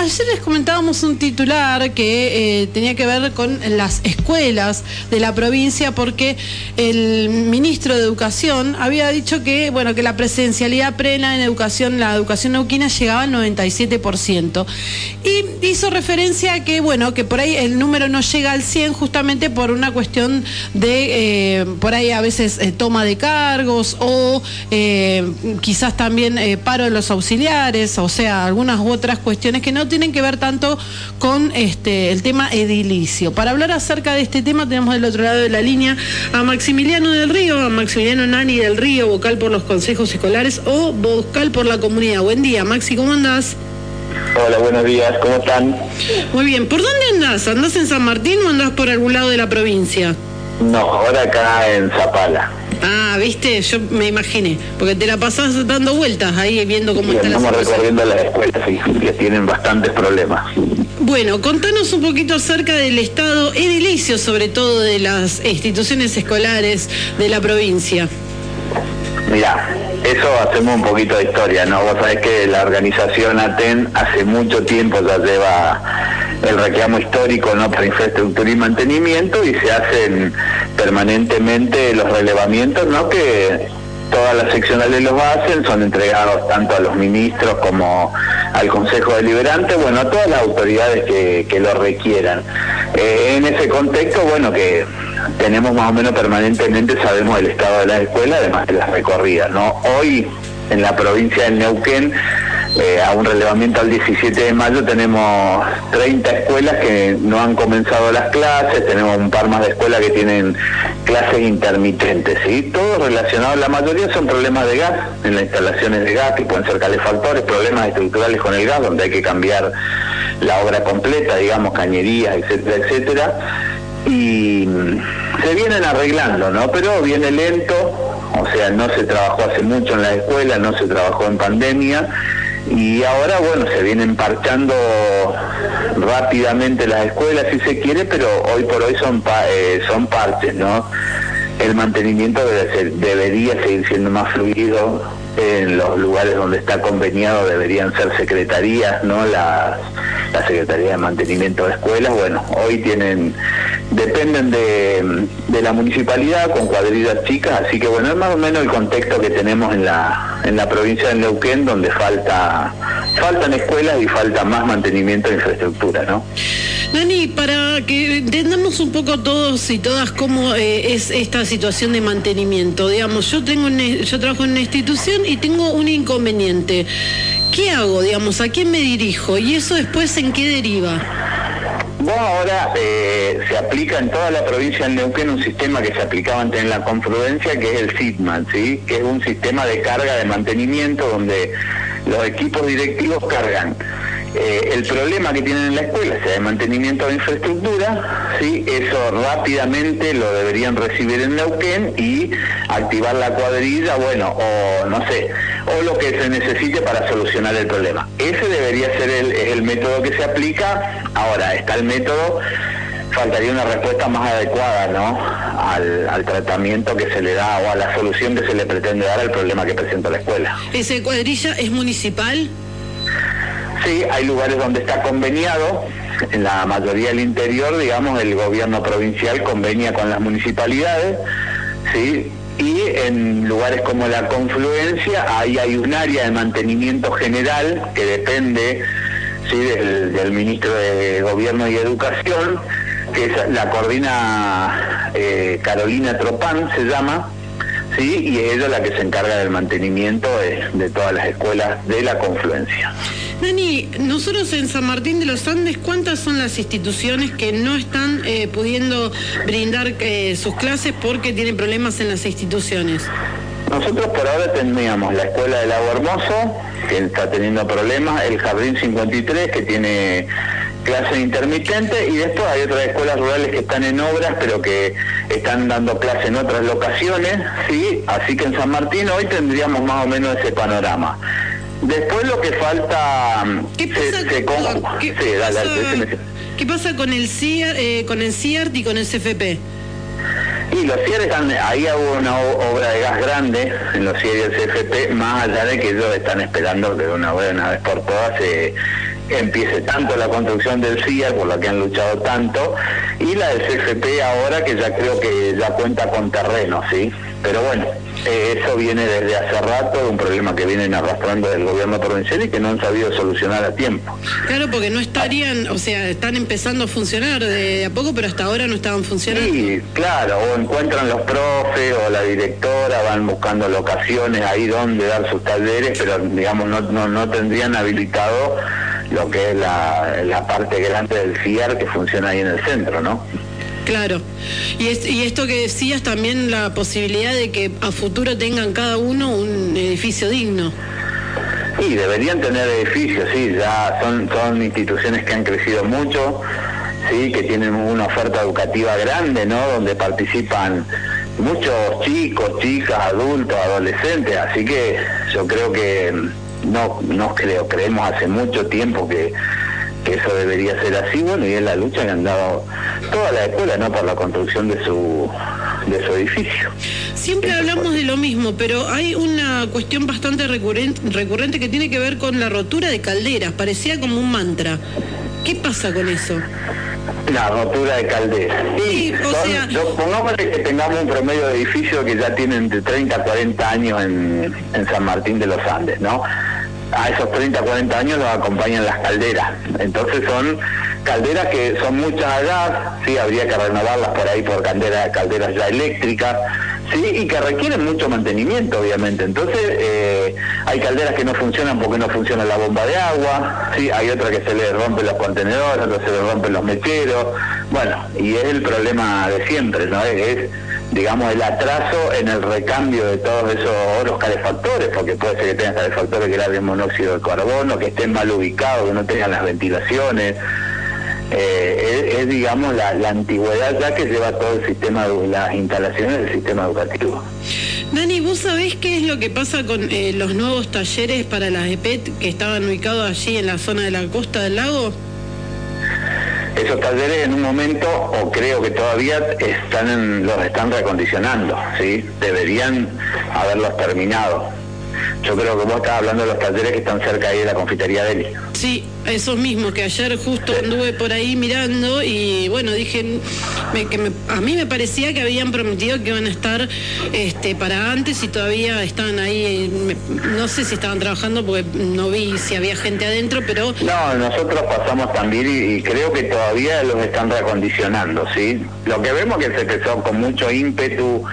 ayer les comentábamos un titular que eh, tenía que ver con las escuelas de la provincia porque el ministro de Educación había dicho que, bueno, que la presencialidad plena en educación, la educación neuquina llegaba al 97%. Y hizo referencia a que, bueno, que por ahí el número no llega al 100 justamente por una cuestión de, eh, por ahí a veces eh, toma de cargos o quizás también paro de los auxiliares, o sea, algunas otras cuestiones que no tienen que ver tanto con este el tema edilicio. Para hablar acerca de este tema tenemos del otro lado de la línea a Maximiliano del Río, a Maximiliano Nani del Río, vocal por los consejos escolares o vocal por la comunidad. Buen día, Maxi, ¿cómo andás? Hola, buenos días, ¿cómo están? Muy bien, ¿por dónde andás? ¿Andás en San Martín o andás por algún lado de la provincia? No, ahora acá en Zapala. Ah, viste, yo me imaginé, porque te la pasás dando vueltas ahí viendo cómo está la Estamos recorriendo las escuelas y que tienen bastantes problemas. Bueno, contanos un poquito acerca del estado edilicio, sobre todo de las instituciones escolares de la provincia. Mira, eso hacemos un poquito de historia, ¿no? Vos sabés que la organización ATEN hace mucho tiempo ya lleva el reclamo histórico no para infraestructura y mantenimiento y se hacen permanentemente los relevamientos, ¿no? Que todas las seccionales los hacen, son entregados tanto a los ministros como al Consejo Deliberante, bueno, a todas las autoridades que, lo requieran. Eh, en ese contexto, bueno, que tenemos más o menos permanentemente, sabemos el estado de la escuela, además de las recorridas, ¿no? Hoy en la provincia de Neuquén eh, a un relevamiento al 17 de mayo tenemos 30 escuelas que no han comenzado las clases, tenemos un par más de escuelas que tienen clases intermitentes, ¿sí? Todo relacionado, la mayoría son problemas de gas, en las instalaciones de gas, que pueden ser calefactores, problemas estructurales con el gas, donde hay que cambiar la obra completa, digamos, cañerías, etcétera, etcétera. Y se vienen arreglando, ¿no? Pero viene lento, o sea, no se trabajó hace mucho en la escuela, no se trabajó en pandemia y ahora bueno se vienen parchando rápidamente las escuelas si se quiere pero hoy por hoy son eh, son parches no el mantenimiento debe debería seguir siendo más fluido en los lugares donde está conveniado deberían ser secretarías no las la Secretaría de Mantenimiento de Escuelas, bueno, hoy tienen, dependen de, la municipalidad con cuadrillas chicas, así que bueno, es más o menos el contexto que tenemos en la, en la provincia de Neuquén, donde falta, faltan escuelas y falta más mantenimiento de infraestructura, ¿no? Dani, para que entendamos un poco todos y todas cómo eh, es esta situación de mantenimiento, digamos, yo tengo yo trabajo en una institución y tengo un inconveniente. ¿Qué hago, digamos? ¿A quién me dirijo? ¿Y eso después en qué deriva? Bueno, ahora eh, se aplica en toda la provincia de Neuquén un sistema que se aplicaba antes en la confluencia, que es el SITMAN, ¿sí? que es un sistema de carga de mantenimiento donde los equipos directivos cargan eh, el problema que tienen en la escuela, sea de mantenimiento de infraestructura, ¿sí? eso rápidamente lo deberían recibir en Neuquén y activar la cuadrilla, bueno, o no sé, o lo que se necesite para solucionar el problema. Ese debería ser el, el método que se aplica. Ahora, está el método faltaría una respuesta más adecuada ¿no? Al, al, tratamiento que se le da o a la solución que se le pretende dar al problema que presenta la escuela. ¿Ese cuadrilla es municipal? Sí, hay lugares donde está conveniado, en la mayoría del interior, digamos, el gobierno provincial convenia con las municipalidades, ¿sí? Y en lugares como la confluencia, ahí hay un área de mantenimiento general que depende ¿sí? del, ministro de Gobierno y Educación, que es, la coordina eh, Carolina Tropán, se llama, ¿sí? y es ella la que se encarga del mantenimiento de todas las escuelas de la confluencia. Dani, nosotros en San Martín de los Andes, ¿cuántas son las instituciones que no están eh, pudiendo brindar eh, sus clases porque tienen problemas en las instituciones? Nosotros por ahora teníamos la Escuela del Agua Hermoso, que está teniendo problemas, el Jardín 53, que tiene clases intermitentes, y después hay otras escuelas rurales que están en obras, pero que están dando clases en otras locaciones, ¿sí? Así que en San Martín hoy tendríamos más o menos ese panorama. Después lo que falta... ¿Qué pasa, con, ¿qué, pasa, con el CIAR, eh, con el CIART y con el CFP? Y los CIAR están, ahí hubo una obra de gas grande en los CIAR y el CFP, más allá de que ellos están esperando que una, una vez por todas se empiece tanto la construcción del CIAR, por la que han luchado tanto, y la del CFP ahora, que ya creo que ya cuenta con terreno, ¿sí? Pero bueno, eh, eso viene desde hace rato, de un problema que vienen arrastrando del gobierno provincial y que no han sabido solucionar a tiempo. Claro, porque no estarían, o sea, están empezando a funcionar de, a poco, pero hasta ahora no estaban funcionando. Sí, claro, o encuentran los profes o la directora, van buscando locaciones ahí donde dar sus talleres, pero digamos no, no, no tendrían habilitado lo que es la, la parte grande del FIAR que funciona ahí en el centro, ¿no? Claro. Y, y esto que decías también la posibilidad de que a futuro tengan cada uno un edificio digno. Sí, deberían tener edificios, sí, ya son, son instituciones que han crecido mucho, sí, que tienen una oferta educativa grande, ¿no? Donde participan muchos chicos, chicas, adultos, adolescentes, así que yo creo que no, no creo, creemos hace mucho tiempo que que eso debería ser así, bueno, y es la lucha que han dado toda la escuela, ¿no? Por la construcción de su, de su edificio. Siempre hablamos de lo mismo, pero hay una cuestión bastante recurrente, recurrente que tiene que ver con la rotura de calderas, parecía como un mantra. ¿Qué pasa con eso? La rotura de calderas. Sí, o sea... que tengamos un promedio de edificios que ya tienen de 30 a 40 años en, en San Martín de los Andes, ¿no? A esos 30, 40 años los acompañan las calderas. Entonces son calderas que son muchas a gas, sí, habría que renovarlas por ahí por calderas, calderas ya eléctricas, sí, y que requieren mucho mantenimiento, obviamente. Entonces eh, hay calderas que no funcionan porque no funciona la bomba de agua, sí, hay otras que se le rompen los contenedores, otras se le rompen los mecheros, bueno, y es el problema de siempre, ¿no? Es, digamos, el atraso en el recambio de todos esos los calefactores, porque puede ser que tengan calefactores que larguen monóxido de carbono, que estén mal ubicados, que no tengan las ventilaciones. Eh, es, digamos, la, antigüedad ya que lleva todo el sistema, de las instalaciones del sistema educativo. Dani, ¿vos sabés qué es lo que pasa con eh, los nuevos talleres para las EPET que estaban ubicados allí en la zona de la costa del lago? Esos talleres en un momento, o creo que todavía están los están recondicionando, ¿sí? Deberían haberlos terminado. Yo creo que vos estás hablando de los talleres que están cerca ahí de la confitería de Eli. Sí, esos mismos que ayer justo anduve por ahí mirando y bueno, dije que a mí me parecía que habían prometido que iban a estar este, para antes y todavía están ahí, no sé si estaban trabajando porque no vi si había gente adentro, pero... No, nosotros pasamos también y, creo que todavía los están recondicionando, ¿sí? Lo que vemos que se empezó con mucho ímpetu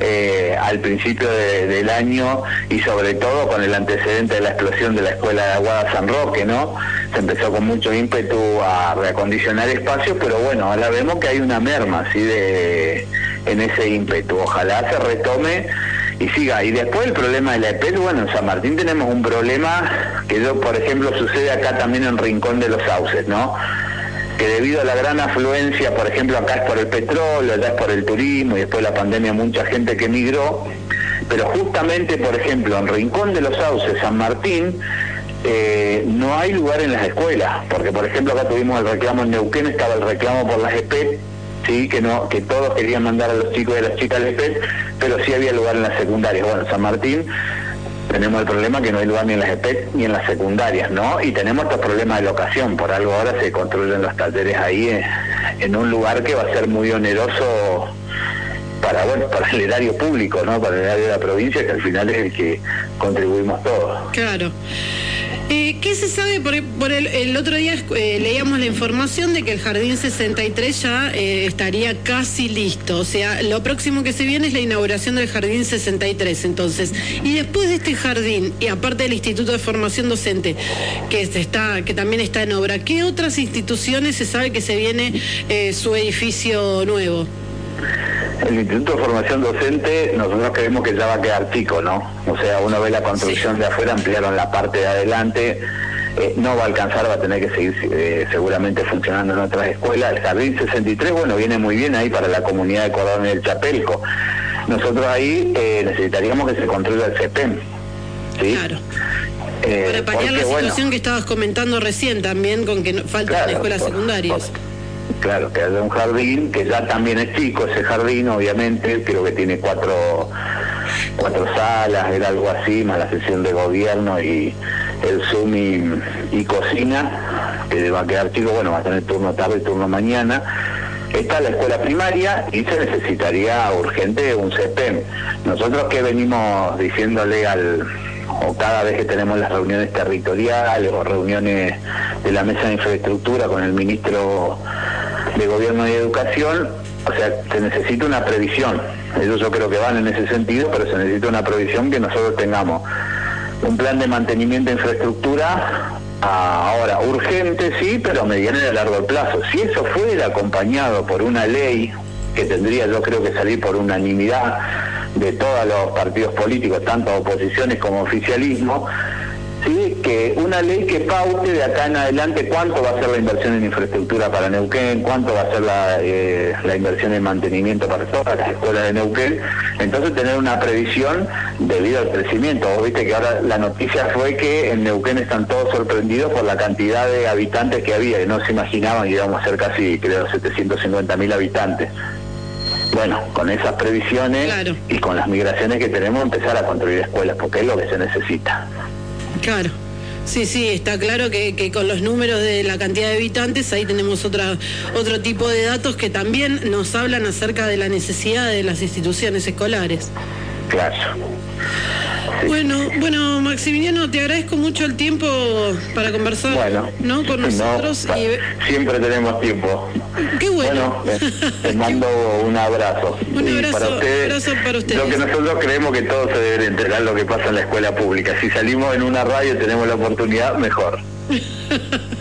eh, al principio del año y sobre todo con el antecedente de la explosión de la escuela de Aguada San Roque, ¿no? Se empezó con mucho ímpetu a reacondicionar espacios, pero bueno, ahora vemos que hay una merma, ¿sí? De, en ese ímpetu. Ojalá se retome y siga. Y después el problema de la EPET, bueno, en San Martín tenemos un problema que yo, por ejemplo, sucede acá también en Rincón de los Sauces, ¿no? Que debido a la gran afluencia, por ejemplo, acá es por el petróleo, allá es por el turismo y después de la pandemia mucha gente que emigró, pero justamente, por ejemplo, en Rincón de los Sauces, San Martín, eh, no hay lugar en las escuelas, porque por ejemplo acá tuvimos el reclamo en Neuquén, estaba el reclamo por las EPET, sí, que no, que todos querían mandar a los chicos y a las chicas al EPET, pero sí había lugar en las secundarias. Bueno, San Martín tenemos el problema que no hay lugar ni en las EPET ni en las secundarias, ¿no? Y tenemos estos problemas de locación, por algo ahora se construyen los talleres ahí en, en un lugar que va a ser muy oneroso para bueno para el erario público, ¿no? Para el erario de la provincia, que al final es el que contribuimos todos. Claro. Eh, ¿Qué se sabe? Por, el, otro día eh, leíamos la información de que el Jardín 63 ya eh, estaría casi listo. O sea, lo próximo que se viene es la inauguración del Jardín 63. Entonces, y después de este jardín, y aparte del Instituto de Formación Docente, que, está, que también está en obra, ¿qué otras instituciones se sabe que se viene su edificio nuevo? El Instituto de Formación Docente, nosotros creemos que ya va a quedar chico, ¿no? O sea, uno ve la construcción de afuera, ampliaron la parte de adelante, eh, no va a alcanzar, va a tener que seguir eh, seguramente funcionando en otras escuelas. El Jardín 63, bueno, viene muy bien ahí para la comunidad de Cordón y el Chapelco. Nosotros ahí eh, necesitaríamos que se construya el CEPEM. ¿sí? Claro. para paliar la situación que estabas comentando recién también, con que faltan escuelas secundarias. Claro, que haya un jardín, que ya también es chico ese jardín, obviamente, creo que tiene cuatro, cuatro salas, era algo así, más la sesión de gobierno y el Zoom y, cocina. que va a quedar chico, bueno, va a tener turno tarde turno mañana. Está la escuela primaria y se necesitaría urgente un CEPEM. Nosotros que venimos diciéndole al, o cada vez que tenemos las reuniones territoriales o reuniones de la mesa de infraestructura con el ministro de Gobierno y Educación, o sea, se necesita una previsión. Ellos yo creo que van en ese sentido, pero se necesita una previsión que nosotros tengamos un plan de mantenimiento de infraestructura ahora urgente, sí, pero a mediano y a largo plazo. Si eso fuera acompañado por una ley que tendría yo creo que salir por unanimidad de todos los partidos políticos, tanto oposiciones como oficialismo, ¿sí? que una ley que paute de acá en adelante cuánto va a ser la inversión en infraestructura para Neuquén, cuánto va a ser la, eh, la inversión en mantenimiento para todas las escuelas de Neuquén, entonces tener una previsión debido al crecimiento. Vos viste que ahora la noticia fue que en Neuquén están todos sorprendidos por la cantidad de habitantes que había, y no se imaginaban que íbamos a ser casi, creo, 750 mil habitantes. Bueno, con esas previsiones y con las migraciones que tenemos, empezar a construir escuelas, porque es lo que se necesita. Claro. Sí, sí, está claro que, con los números de la cantidad de habitantes ahí tenemos otra, otro tipo de datos que también nos hablan acerca de la necesidad de las instituciones escolares. Claro. Bueno, bueno, Maximiliano, te agradezco mucho el tiempo para conversar ¿no? con nosotros. Siempre tenemos tiempo. Qué bueno. te mando un abrazo. Un abrazo para, ustedes, abrazo para ustedes. Lo que nosotros creemos que todos se deben enterar lo que pasa en la escuela pública. Si salimos en una radio y tenemos la oportunidad, mejor.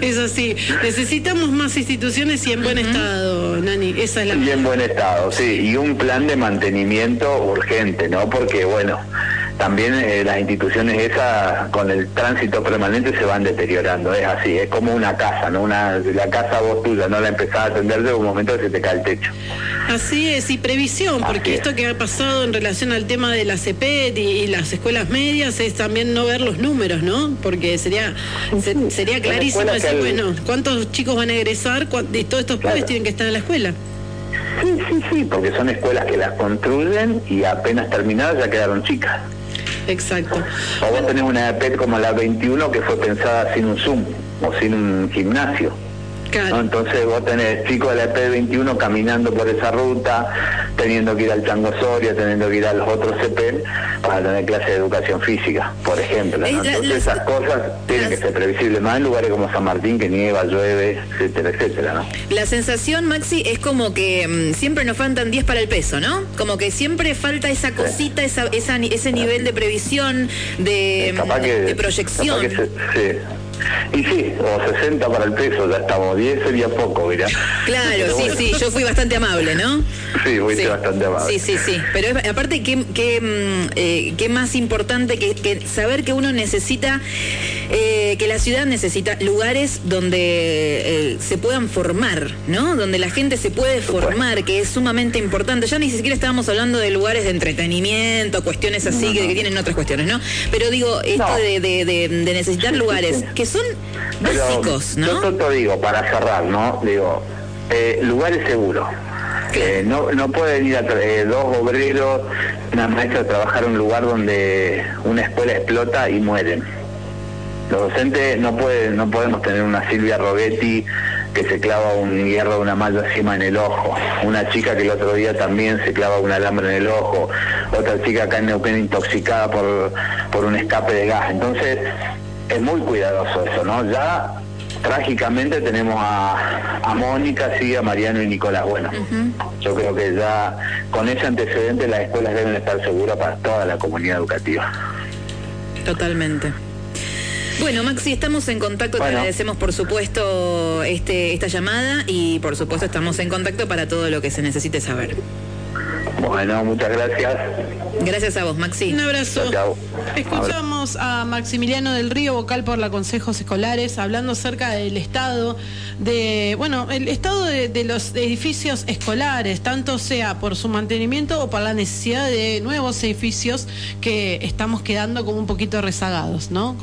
Es así. Necesitamos más instituciones y en buen estado, Nani. Esa es la. Y en buen estado, sí. Y un plan de mantenimiento urgente, ¿no? Porque, bueno, también eh, las instituciones esas con el tránsito permanente se van deteriorando, es así, es como una casa, ¿no? Una, la casa vos tuya no la empezás a atender de un momento que se te cae el techo. Así es, y previsión, porque esto que ha pasado en relación al tema de la CEPET y, las escuelas medias es también no ver los números, ¿no? Porque sería sería clarísimo decir, bueno, ¿cuántos chicos van a egresar? Y todos estos padres tienen que estar en la escuela. Sí, sí, sí, porque son escuelas que las construyen y apenas terminadas ya quedaron chicas. Exacto. O vos tenés una EPET como la 21 que fue pensada sin un Zoom o sin un gimnasio. Entonces vos tenés chicos de la EP21 caminando por esa ruta, teniendo que ir al Chango Soria, teniendo que ir a los otros CP para tener clase de educación física, por ejemplo. Entonces esas cosas tienen que ser previsibles, más en lugares como San Martín, que nieva, llueve, etcétera, etcétera. ¿no? La sensación, Maxi, es como que mm, siempre nos faltan 10 para el peso, ¿no? Como que siempre falta esa cosita, esa, ese nivel de previsión, de, mm, de proyección. sí. Y sí, o 60 para el peso, ya estamos. 10 sería poco, mira. Claro, sí, sí, yo fui bastante amable, ¿no? Sí, fuiste bastante amable. Sí, sí, sí. Pero aparte, ¿qué, qué, mm, eh, qué más importante que, saber que uno necesita, eh, que la ciudad necesita lugares donde eh, se puedan formar, ¿no? Donde la gente se puede formar, que es sumamente importante. Ya ni siquiera estábamos hablando de lugares de entretenimiento, cuestiones así Que, tienen otras cuestiones, ¿no? Pero digo, esto de, de, necesitar lugares que son básicos, ¿no? Yo te digo, para cerrar, ¿no? Digo, eh, lugares seguros. Eh, no, no pueden ir a eh, dos obreros, una maestra a trabajar en un lugar donde una escuela explota y mueren. Los docentes no pueden, no podemos tener una Silvia Robetti que se clava un hierro de una malla encima en el ojo, una chica que el otro día también se clava un alambre en el ojo, otra chica acá en Neuquén intoxicada por, por un escape de gas. Entonces, es muy cuidadoso eso, ¿no? Ya trágicamente tenemos a, Mónica, sí, a Mariano y Nicolás. Bueno, yo creo que ya con ese antecedente las escuelas deben estar seguras para toda la comunidad educativa. Totalmente. Bueno, Maxi, estamos en contacto, te agradecemos por supuesto este, esta llamada y por supuesto estamos en contacto para todo lo que se necesite saber. Bueno, muchas gracias. Gracias a vos, Maxi. Un abrazo. Escuchamos a Maximiliano del Río, vocal por la Consejos Escolares, hablando acerca del estado de, bueno, el estado de, los edificios escolares, tanto sea por su mantenimiento o por la necesidad de nuevos edificios que estamos quedando como un poquito rezagados, ¿no?